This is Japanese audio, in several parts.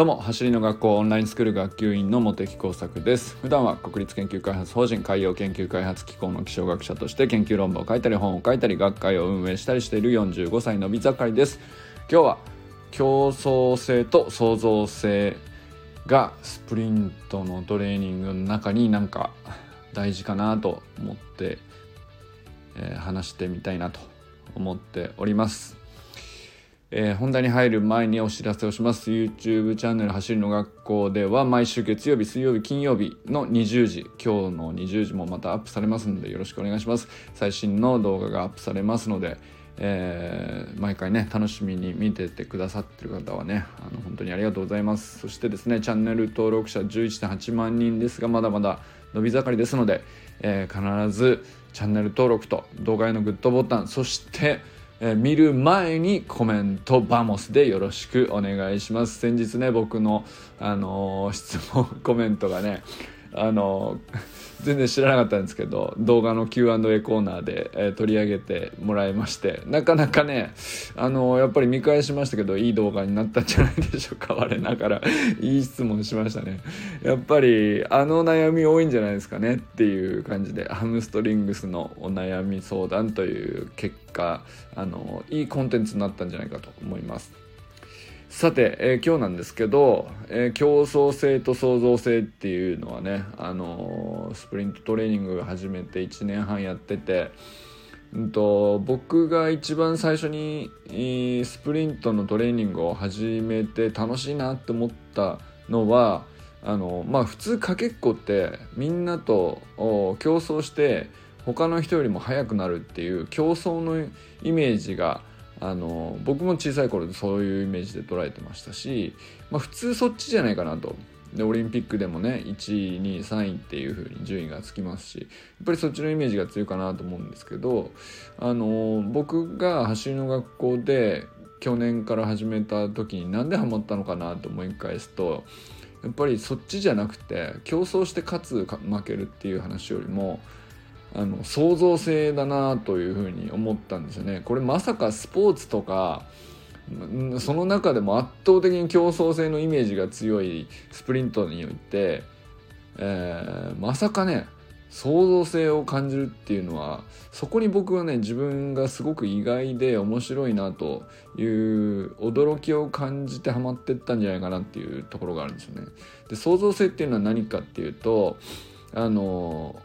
どうも走りの学校オンラインスクール学級委員の茂木耕作です。普段は国立研究開発法人海洋研究開発機構の気象学者として研究論文を書いたり本を書いたり学会を運営したりしている45歳のび盛りです。今日は競争性と創造性がスプリントのトレーニングの中になんか大事かなと思って、えー、話してみたいなと思っております。えー、本題に入る前にお知らせをします。YouTube チャンネル走りの学校では毎週月曜日水曜日金曜日の20時今日の20時もまたアップされますのでよろしくお願いします。最新の動画がアップされますので、えー、毎回ね楽しみに見ててくださってる方はねあの本当にありがとうございます。そしてですねチャンネル登録者11.8万人ですがまだまだ伸び盛りですので、えー、必ずチャンネル登録と動画へのグッドボタンそしてえー、見る前にコメントバモスでよろしくお願いします。先日ね僕の、あのー、質問コメントがねあの全然知らなかったんですけど動画の Q&A コーナーで、え、取り上げてもらいましてなかなかねあのやっぱり見返しましたけどいい動画になったんじゃないでしょうか。我ながらいい質問しましたね。やっぱりあの悩み多いんじゃないですかねっていう感じでハムストリングスのお悩み相談という結果あのいいコンテンツになったんじゃないかと思います。さて、えー、今日なんですけど、えー、競争性と創造性っていうのはね、あのー、スプリントトレーニング始めて1年半やってて、うんと、僕が一番最初にスプリントのトレーニングを始めて楽しいなって思ったのはあのまあ普通かけっこってみんなと競争して他の人よりも速くなるっていう競争のイメージがあの僕も小さい頃そういうイメージで捉えてましたし、まあ、普通そっちじゃないかなと。でオリンピックでもね1位2位3位っていう風に順位がつきますしやっぱりそっちのイメージが強いかなと思うんですけどあの僕が走りの学校で去年から始めた時になんでハマったのかなと思い返すとやっぱりそっちじゃなくて競争して勝つ負けるっていう話よりもあの創造性だなというふうに思ったんですよね。これまさかスポーツとかその中でも圧倒的に競争性のイメージが強いスプリントにおいて、えー、まさかね創造性を感じるっていうのはそこに僕はね自分がすごく意外で面白いなという驚きを感じてハマってったんじゃないかなっていうところがあるんですよね。で創造性っていうのは何かっていうとあの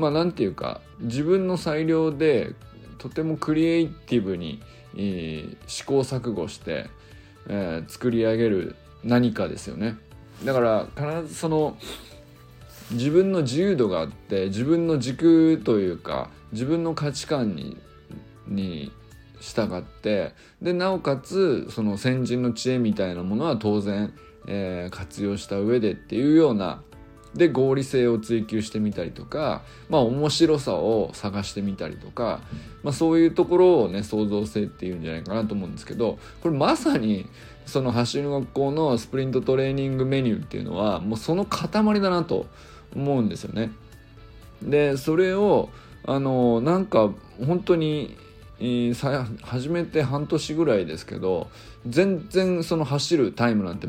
まあ何て言うか自分の裁量でとてもクリエイティブに、えー、試行錯誤して、えー、作り上げる何かですよね。だから必ずその自分の自由度があって自分の軸というか自分の価値観にに従ってでなおかつその先人の知恵みたいなものは当然、えー、活用した上でっていうようなで合理性を追求してみたりとかまあ面白さを探してみたりとか、まあ、そういうところをね創造性っていうんじゃないかなと思うんですけどこれまさにその走りの学校のスプリントトレーニングメニューっていうのはもうその塊だなと思うんですよね。でそれをあのなんか本当にさ始めて半年ぐらいですけど全然その走るタイムなんて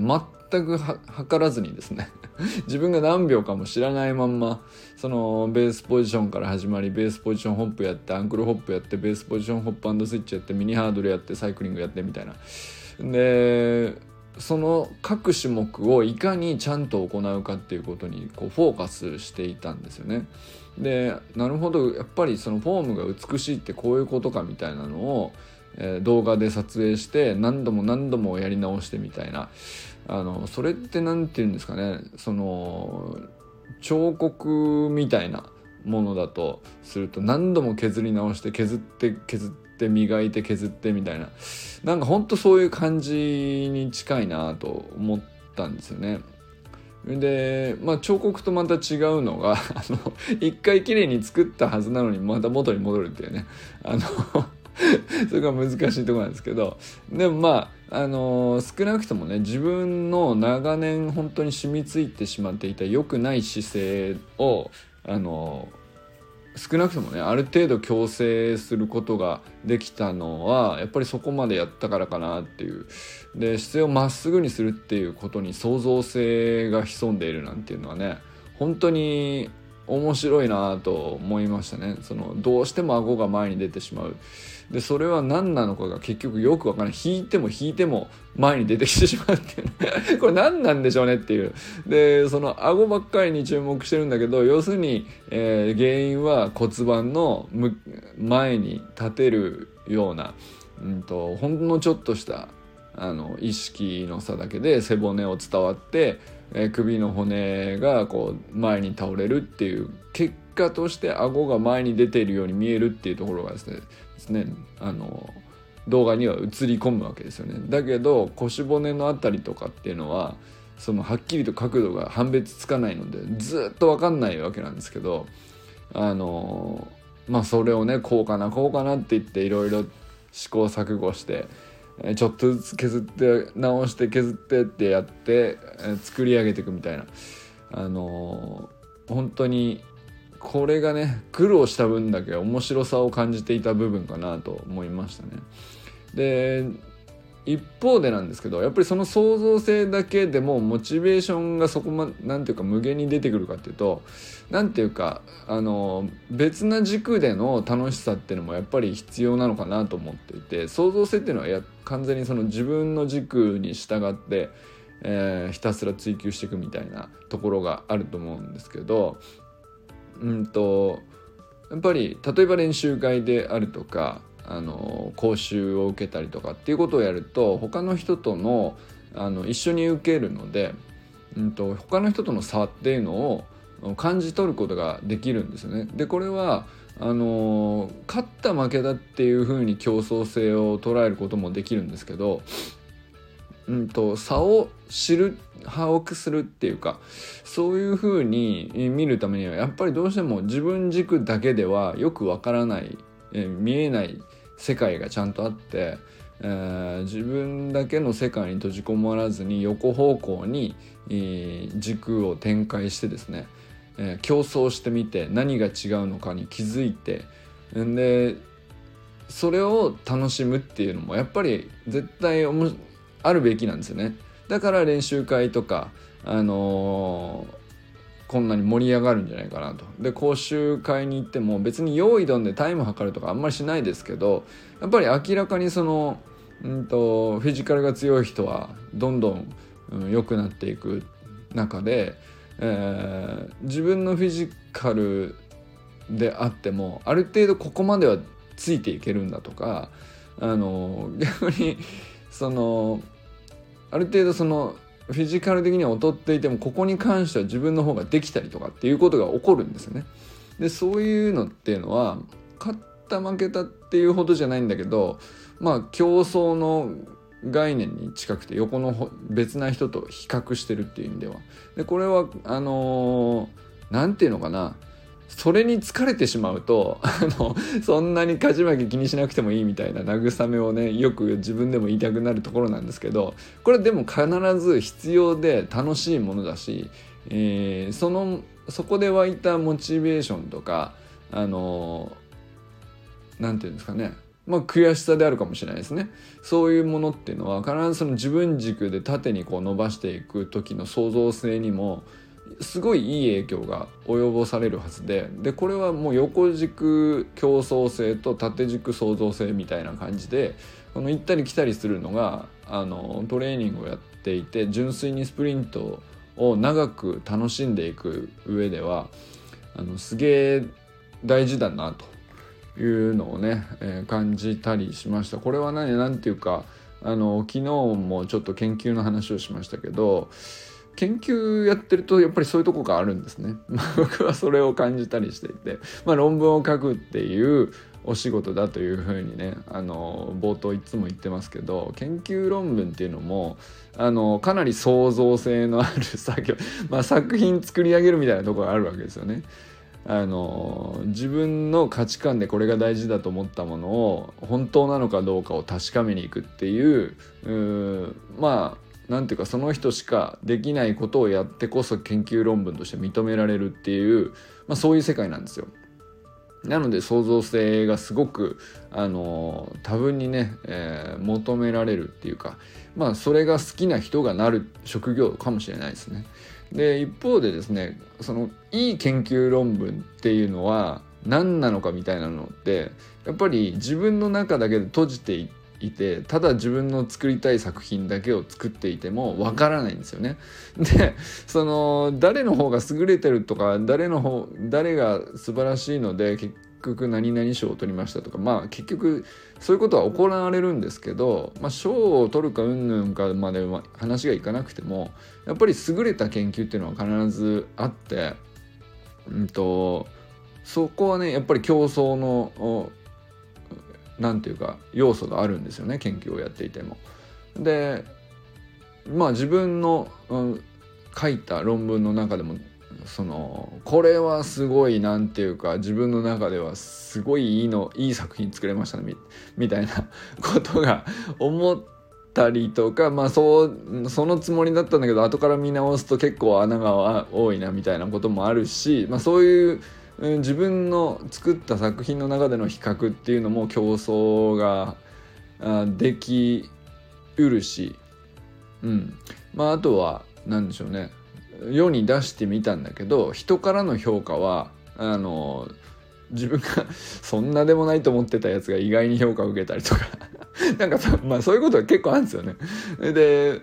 全く測らずにですね 自分が何秒かも知らないまんまそのベースポジションから始まりベースポジションホップやってアンクルホップやってベースポジションホップスイッチやってミニハードルやってサイクリングやってみたいなでその各種目をいかにちゃんと行うかっていうことにこうフォーカスしていたんですよね。でなるほどやっぱりそのフォームが美しいってこういうことかみたいなのを、動画で撮影して何度も何度もやり直してみたいな。あのそれって何て言うんですかね。その彫刻みたいなものだとすると何度も削り直して削って削って磨いて削ってみたいな。なんかほんとそういう感じに近いなと思ったんですよね。で、まあ、彫刻とまた違うのが一回きれいに作ったはずなのにまた元に戻るっていうね。あの それが難しいとこなんですけどでもまああのー、少なくともね自分の長年本当に染みついてしまっていた良くない姿勢をあの少なくともねある程度矯正することができたのはやっぱりそこまでやったからかなっていう。で姿勢をまっすぐにするっていうことに創造性が潜んでいるなんていうのはね本当に面白いなと思いましたね。そのどうしても顎が前に出てしまう。でそれは何なのかが結局よくわからない。引いても引いても前に出てきてしまうって。い うこれ何なんでしょうねっていう。でその顎ばっかりに注目してるんだけど要するに、えー、原因は骨盤の前に立てるような、うんと、ほんのちょっとしたあの意識の差だけで背骨を伝わって、えー、首の骨がこう前に倒れるっていう結果として顎が前に出ているように見えるっていうところがですねですねあの動画には映り込むわけですよね。だけど腰骨の辺りとかっていうのはそのはっきりと角度が判別つかないのでずっと分かんないわけなんですけどあのまあそれをねこうかなこうかなって言っていろいろ試行錯誤してちょっとずつ削って直して削ってってやって作り上げていくみたいなあの本当にこれがね苦労した分だけ面白さを感じていた部分かなと思いましたね。で一方でなんですけどやっぱりその創造性だけでもモチベーションがそこまなんていうか無限に出てくるかっていうと何ていうかあの別な軸での楽しさっていうのもやっぱり必要なのかなと思っていて創造性っていうのはや完全にその自分の軸に従って、えー、ひたすら追求していくみたいなところがあると思うんですけどうんとやっぱり例えば練習会であるとかあの講習を受けたりとかっていうことをやると他の人とのあの一緒に受けるので、うんと、他の人との差っていうのを感じ取ることができるんですよね。でこれはあの勝った負けだっていうふうに競争性を捉えることもできるんですけどうんと、差を知る把握するっていうかそういうふうに見るためにはやっぱりどうしても自分軸だけではよくわからない、え見えない世界がちゃんとあって、えー、自分だけの世界に閉じこもらずに横方向に、えー、軸を展開してですね、えー、競争してみて何が違うのかに気づいてでそれを楽しむっていうのもやっぱり絶対あるべきなんですよね。だから練習会とかあのー、こんなに盛り上がるんじゃないかなと。で講習会に行っても別に用意どんでタイム測るとかあんまりしないですけどやっぱり明らかにそのうんとフィジカルが強い人はどんどん良、うん、くなっていく中で、えー、自分のフィジカルであってもある程度ここまではついていけるんだとかあの逆にそのある程度そのフィジカル的には劣っていてもここに関しては自分の方ができたりとかっていうことが起こるんですよね。でそういうのっていうのは勝った負けたっていうほどじゃないんだけどまあ競争の概念に近くて横の別な人と比較してるっていう意味では。でこれはあの何、ー、て言うのかなそれに疲れてしまうと あのそんなに勝ち負け気にしなくてもいいみたいな慰めをねよく自分でも言いたくなるところなんですけどこれでも必ず必要で楽しいものだし、えー、そのそこで湧いたモチベーションとかあの何て言うんですかねまあ、悔しさであるかもしれないですね。そういうものっていうのは必ずその自分軸で縦にこう伸ばしていく時の創造性にもすごいいい影響が及ぼされるはずででこれはもう横軸競争性と縦軸創造性みたいな感じでこの行ったり来たりするのがあのトレーニングをやっていて純粋にスプリントを長く楽しんでいく上ではあのすげえ大事だなというのをね、えー、感じたりしました。これは何何ていうかあの昨日もちょっと研究の話をしましたけど研究やってるとやっぱりそういうとこがあるんですね。僕はそれを感じたりしていて、まあ、論文を書くっていうお仕事だというふうにねあの冒頭いつも言ってますけど研究論文っていうのもあのかなり創造性のある作業、まあ、作品作り上げるみたいなところがあるわけですよね。あの自分の価値観でこれが大事だと思ったものを本当なのかどうかを確かめにいくっていうまあ何ていうかその人しかできないことをやってこそ研究論文として認められるっていう、まあ、そういう世界なんですよ。なので創造性がすごくあの多分にね、えー、求められるっていうかまあそれが好きな人がなる職業かもしれないですね。で一方でですねそのいい研究論文っていうのは何なのかみたいなのってやっぱり自分の中だけで閉じていっていてただ自分の作りたい作品だけを作っていてもわからないんですよね。でその誰の方が優れてるとか誰の方誰が素晴らしいので結局何々賞を取りましたとかまあ結局そういうことは行われるんですけど、まあ、賞を取るかうんぬんかまでは話がいかなくてもやっぱり優れた研究っていうのは必ずあって、うんと、そこはねやっぱり競争の何て言うか要素があるんですよね研究をやっていても。でまあ自分の、うん、書いた論文の中でもそのこれはすごいなんていうか自分の中ではすごいいいのいい作品作れましたねみたいな ことが思ったりとかまあそうそのつもりだったんだけど後から見直すと結構穴が多いなみたいなこともあるし、まあ、そういう自分の作った作品の中での比較っていうのも競争ができうるし、うん。まあ、あとは何でしょうね。世に出してみたんだけど人からの評価はあの自分が そんなでもないと思ってたやつが意外に評価を受けたりとか。なんかまあそういうことが結構あるんですよね。で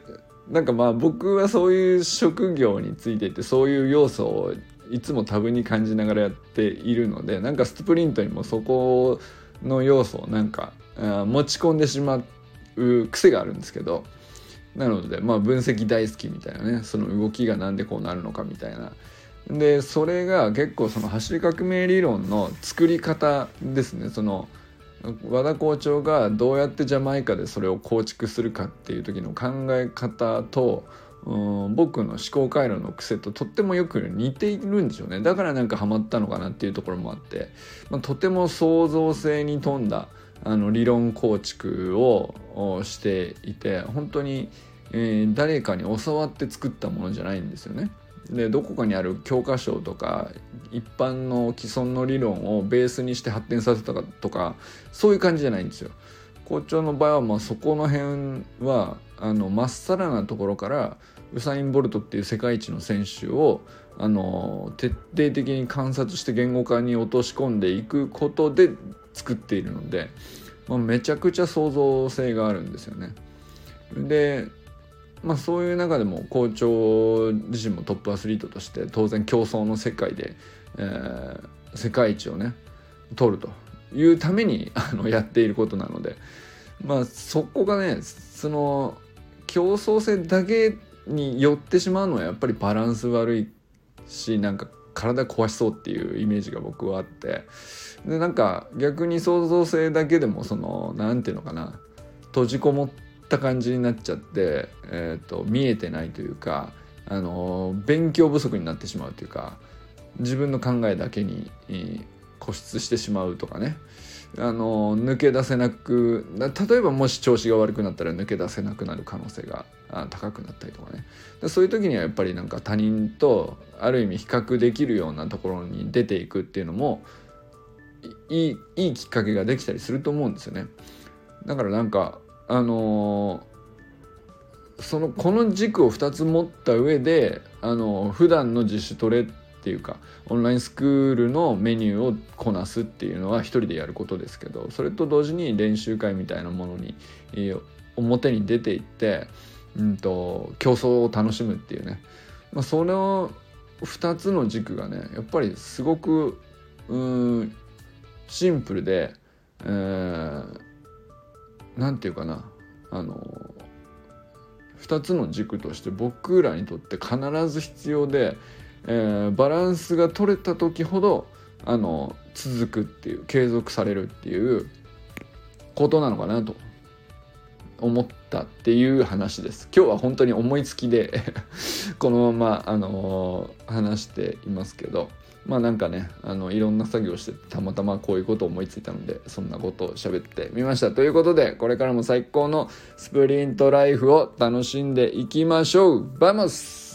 なんかまあ僕はそういう職業についていてそういう要素をいつも多分に感じながらやっているのでなんかスプリントにもそこの要素をなんか持ち込んでしまう癖があるんですけどなのでまあ分析大好きみたいなねその動きが何でこうなるのかみたいな。でそれが結構その走り革命理論の作り方ですね。その和田校長がどうやってジャマイカでそれを構築するかっていう時の考え方と僕の思考回路の癖ととってもよく似ているんですよねだからなんかハマったのかなっていうところもあって、まあ、とても創造性に富んだあの理論構築をしていて本当に、えー、誰かに教わって作ったものじゃないんですよね。でどこかにある教科書とか一般の既存の理論をベースにして発展させたかとかそういう感じじゃないんですよ。校長の場合はまあそこの辺はあのまっさらなところからウサイン・ボルトっていう世界一の選手をあの徹底的に観察して言語化に落とし込んでいくことで作っているので、まあ、めちゃくちゃ創造性があるんですよね。でまあそういう中でも校長自身もトップアスリートとして当然競争の世界で、えー、世界一をね取るというために あのやっていることなのでまあそこがねその競争性だけに寄ってしまうのはやっぱりバランス悪いしなんか体壊しそうっていうイメージが僕はあって。でなんか逆に創造性だけでもその何て言うのかな。閉じこもった感じになっちゃって、えーと、見えてないというか、あの勉強不足になってしまうというか自分の考えだけに固執してしまうとかね。あの抜け出せなく例えばもし調子が悪くなったら抜け出せなくなる可能性が高くなったりとかねそういう時にはやっぱりなんか他人とある意味比較できるようなところに出ていくっていうのもいいいいきっかけができたりすると思うんですよね。だからなんかあのー、そのこの軸を2つ持った上であのー、普段の自主トレっっていうかオンラインスクールのメニューをこなすっていうのは一人でやることですけどそれと同時に練習会みたいなものに、表に出ていって、うんと、競争を楽しむっていうね、まあ、その2つの軸がねやっぱりすごくうんシンプルで、えー、なんていうかなあの2つの軸として僕らにとって必ず必要でえー、バランスが取れた時ほどあの続くっていう継続されるっていうことなのかなと思ったっていう話です。今日は本当に思いつきで このままあのー、話していますけどまあなんかねあのいろんな作業してたまたまこういうことを思いついたのでそんなことを喋ってみました。ということでこれからも最高のスプリントライフを楽しんでいきましょう。 Vamos